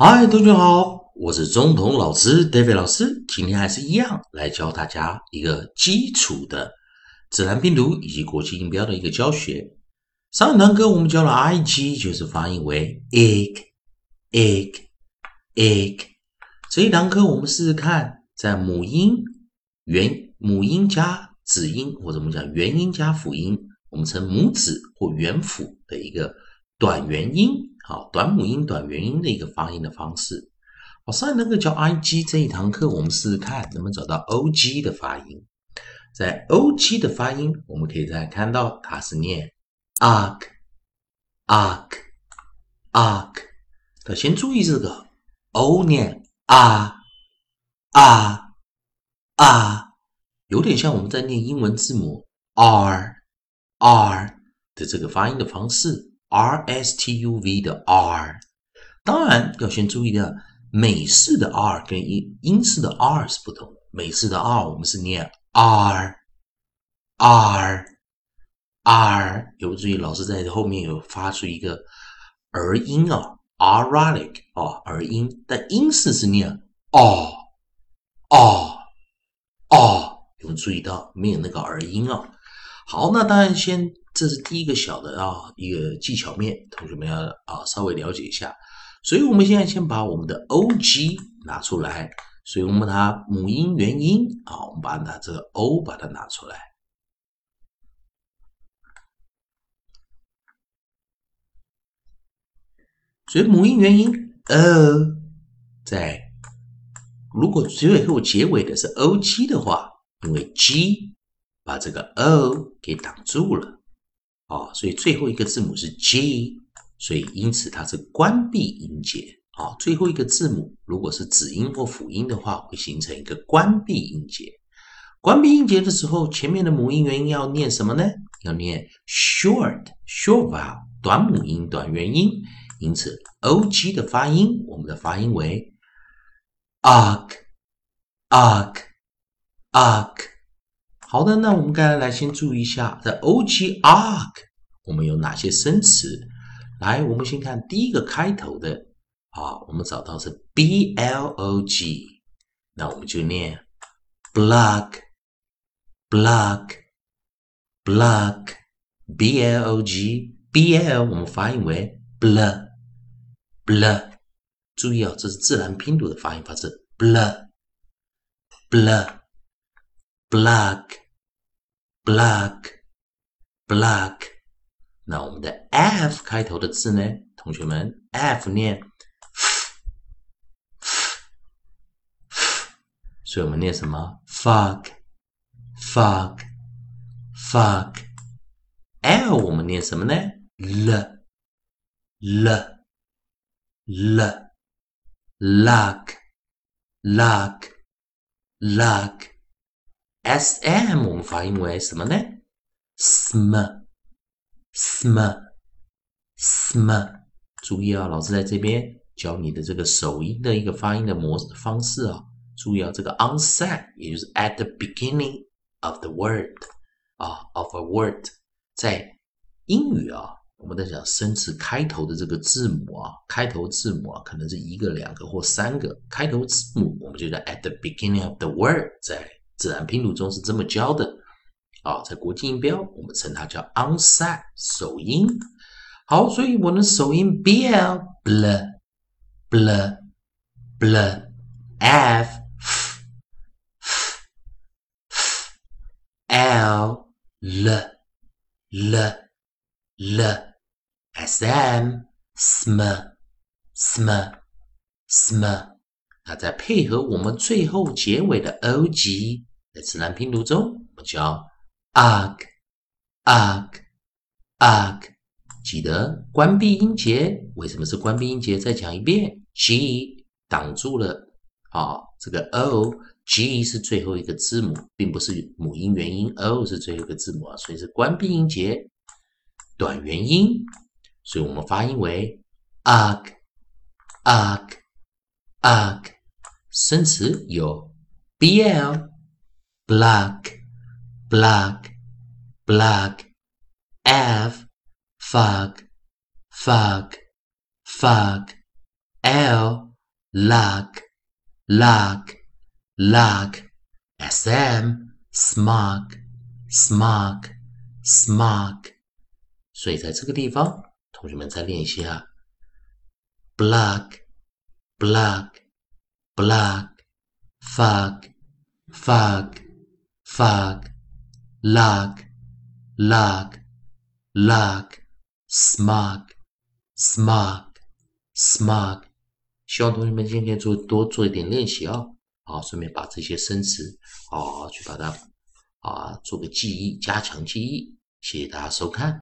嗨，同学好，我是中童老师 David 老师，今天还是一样来教大家一个基础的自然拼读以及国际音标的一个教学。上一堂课我们教了 i g，就是发音为 egg，egg，egg。这一堂课我们试试看，在母音元母音加子音，或者我们讲元音加辅音，我们称母子或元辅的一个短元音。好，短母音、短元音的一个发音的方式。好，上一堂课教 i g 这一堂课，我们试试看能不能找到 o g 的发音。在 o g 的发音，我们可以再看到它是念 ark，ark，ark。可先注意这个 o 念啊啊啊，有点像我们在念英文字母 r r 的这个发音的方式。R S T U V 的 R，当然要先注意的，美式的 R 跟英英式的 R 是不同的。美式的 R 我们是念 R R R，有注意老师在后面有发出一个儿音啊，Radic 啊儿音，但英式是念 R R R，有注意到没有那个儿音啊？好，那当然先。这是第一个小的啊，一个技巧面，同学们要啊稍微了解一下。所以，我们现在先把我们的 o g 拿出来。所以我们把它母音元音啊，我们把它这个 o 把它拿出来。所以母音元音 o 在如果最后结尾的是 o g 的话，因为 g 把这个 o 给挡住了。啊，所以最后一个字母是 G，所以因此它是关闭音节啊。最后一个字母如果是子音或辅音的话，会形成一个关闭音节。关闭音节的时候，前面的母音元音要念什么呢？要念 short short vowel 短母音短元音。因此 O G 的发音，我们的发音为 ark ark ark。好的，那我们刚才来先注意一下，在 o g ark 我们有哪些生词？来，我们先看第一个开头的啊，我们找到是 b l o g，那我们就念 block block block b l o g b l 我们发音为 bl bl，注意啊，这是自然拼读的发音方式 bl bl。Black, black, black。那我们的 f 开头的字呢？同学们，f 念 f，所以我们念什么？fuck, fuck, fuck。l 我们念什么呢？l, l, l, luck, luck, luck。S M 我们发音为什么呢？sm，sm，sm。注意啊，老师在这边教你的这个首音的一个发音的模方式啊。注意啊，这个 onset 也就是 at the beginning of the word 啊，of a word，在英语啊，我们在讲生词开头的这个字母啊，开头字母啊，可能是一个、两个或三个开头字母，我们就叫 at the beginning of the word，在自然拼读中是这么教的，啊，在国际音标我们称它叫 onset 首音。好，所以我的首音 bl bl bl bl f f l l l l sm sm sm sm，那再配合我们最后结尾的 o g。在自然拼读中，我们叫 ark，ark，ark。记得关闭音节，为什么是关闭音节？再讲一遍，g 挡住了啊，这个 o，g 是最后一个字母，并不是母音元音，o 是最后一个字母啊，所以是关闭音节，短元音，所以我们发音为 ark，ark，ark。生词有 bl。black, black, black, f, fuck, fuck, fuck, l, luck, luck, luck. sm, smug, smug, smug. 所以在这个地方，同学们再练习啊，block, block, block, fog, fog, Fuck, luck, luck, luck, smug, smug, smug。希望同学们今天做多做一点练习哦，啊，顺便把这些生词啊去把它啊做个记忆，加强记忆。谢谢大家收看。